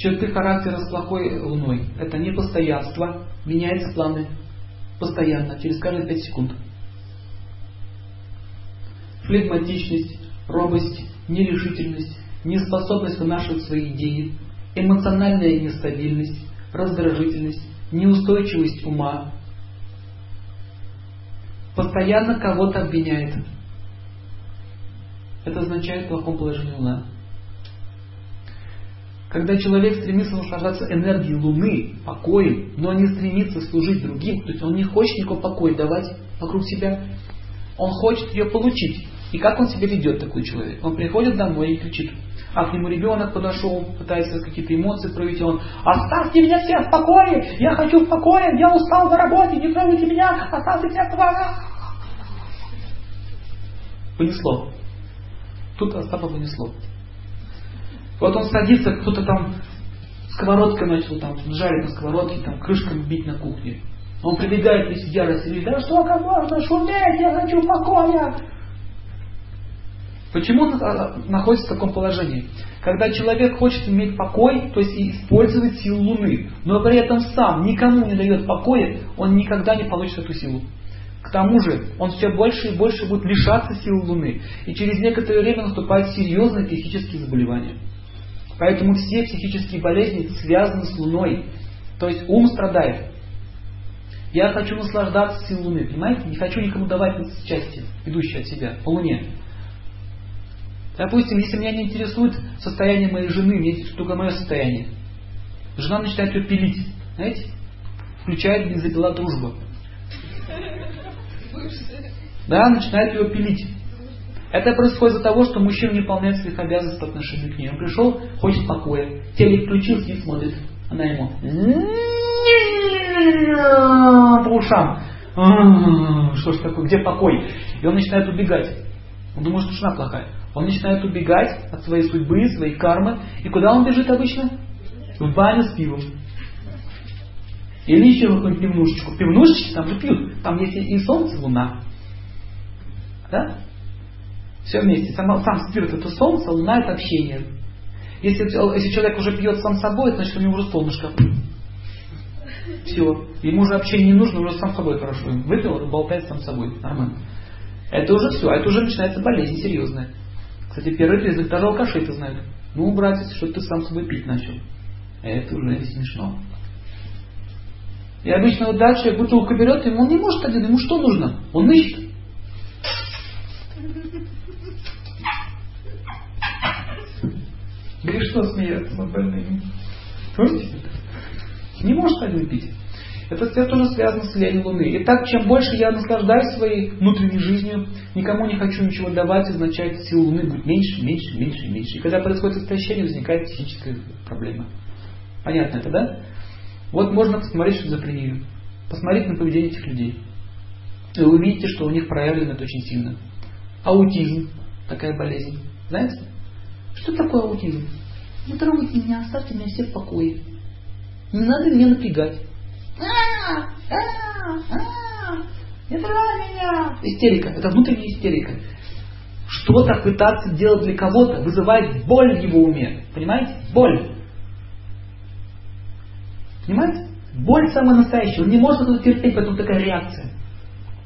Черты характера с плохой луной – это непостоянство, меняются планы постоянно, через каждые 5 секунд. Флегматичность, робость, нерешительность, неспособность вынашивать свои идеи, эмоциональная нестабильность, раздражительность, неустойчивость ума, постоянно кого-то обвиняет. Это означает плохом положении Луна. Когда человек стремится наслаждаться энергией Луны, покоем, но не стремится служить другим, то есть он не хочет никакого покоя давать вокруг себя, он хочет ее получить. И как он себя ведет, такой человек? Он приходит домой и кричит, а к нему ребенок подошел, пытается какие-то эмоции проявить, он «Оставьте меня всех в покое! Я хочу в покое! Я устал на работе! Не трогайте меня! Оставьте меня в покое!» Понесло. Тут Остапа понесло. Вот он садится, кто-то там сковородкой начал там жарить на сковородке, там крышками бить на кухне. Он прибегает весь в ярости и говорит, да что, как можно шуметь, я хочу покоя. Почему он а, находится в таком положении? Когда человек хочет иметь покой, то есть использовать силу Луны, но при этом сам никому не дает покоя, он никогда не получит эту силу. К тому же он все больше и больше будет лишаться силы Луны, и через некоторое время наступают серьезные психические заболевания. Поэтому все психические болезни связаны с Луной. То есть ум страдает. Я хочу наслаждаться силой Луны, понимаете? Не хочу никому давать счастье, идущее от себя, по Луне. Допустим, если меня не интересует состояние моей жены, мне интересует только мое состояние. Жена начинает ее пилить. Знаете? Включает бензопила дружба. Да, начинает ее пилить. Это происходит из-за того, что мужчина не выполняет своих обязанностей по отношению к ней. Он пришел, хочет покоя. Телек включился и смотрит. Она ему по ушам. Что ж такое, где покой? И он начинает убегать. Он думает, что жена плохая. Он начинает убегать от своей судьбы, своей кармы. И куда он бежит обычно? В баню с пивом. Или еще в какую-нибудь пивнушечку. Пивнушечки там же пьют. Там есть и солнце, и луна. Да? Все вместе. Сам, сам спирт это солнце, луна это общение. Если, если человек уже пьет сам собой, значит у него уже солнышко. Все. Ему уже общение не нужно, уже сам собой хорошо. Выпил, болтает сам собой. Нормально. Это уже все. А это уже начинается болезнь серьезная. Кстати, первый признак даже алкаши это знают. Ну, братец, что ты сам собой пить начал. Это уже не смешно. И обычно вот дальше бутылку берет, ему он не может один, ему что нужно? Он ищет. Грешно смеяться над больными. Помните? Не может один пить. Это, это тоже связано с влиянием Луны. Итак, чем больше я наслаждаюсь своей внутренней жизнью, никому не хочу ничего давать, означает, сила Луны будет меньше, меньше, меньше, меньше. И когда происходит истощение, возникает психическая проблема. Понятно это, да? Вот можно посмотреть, примеры. Посмотреть на поведение этих людей. И вы увидите, что у них проявлено это очень сильно. Аутизм, такая болезнь. Знаете? Что такое аутизм? Не трогайте меня, оставьте меня все в покое. Не надо меня напрягать. Не трогай меня! Истерика. Это внутренняя истерика. Что-то пытаться делать для кого-то вызывает боль в его уме. Понимаете? Боль. Понимаете? Боль самая настоящая. Он не может это терпеть, поэтому такая реакция.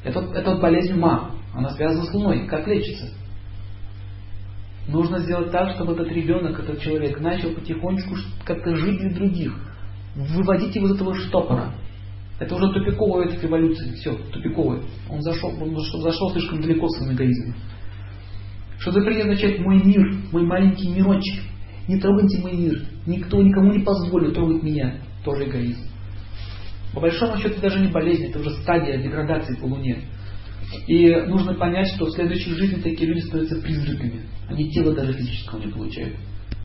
Это, это болезнь ума. Она связана с Луной. Как лечится? Нужно сделать так, чтобы этот ребенок, этот человек начал потихонечку как-то жить для других. Выводить его из этого штопора. Это уже тупиковая эта эволюция. Все, тупиковая. Он зашел, он зашел слишком далеко в своем эгоизме. Что за принято означает мой мир, мой маленький мирочек. Не трогайте мой мир. Никто никому не позволит трогать меня. Тоже эгоизм. По большому счету даже не болезнь, это уже стадия деградации по Луне. И нужно понять, что в следующей жизни такие люди становятся призраками. Они тело даже физического не получают.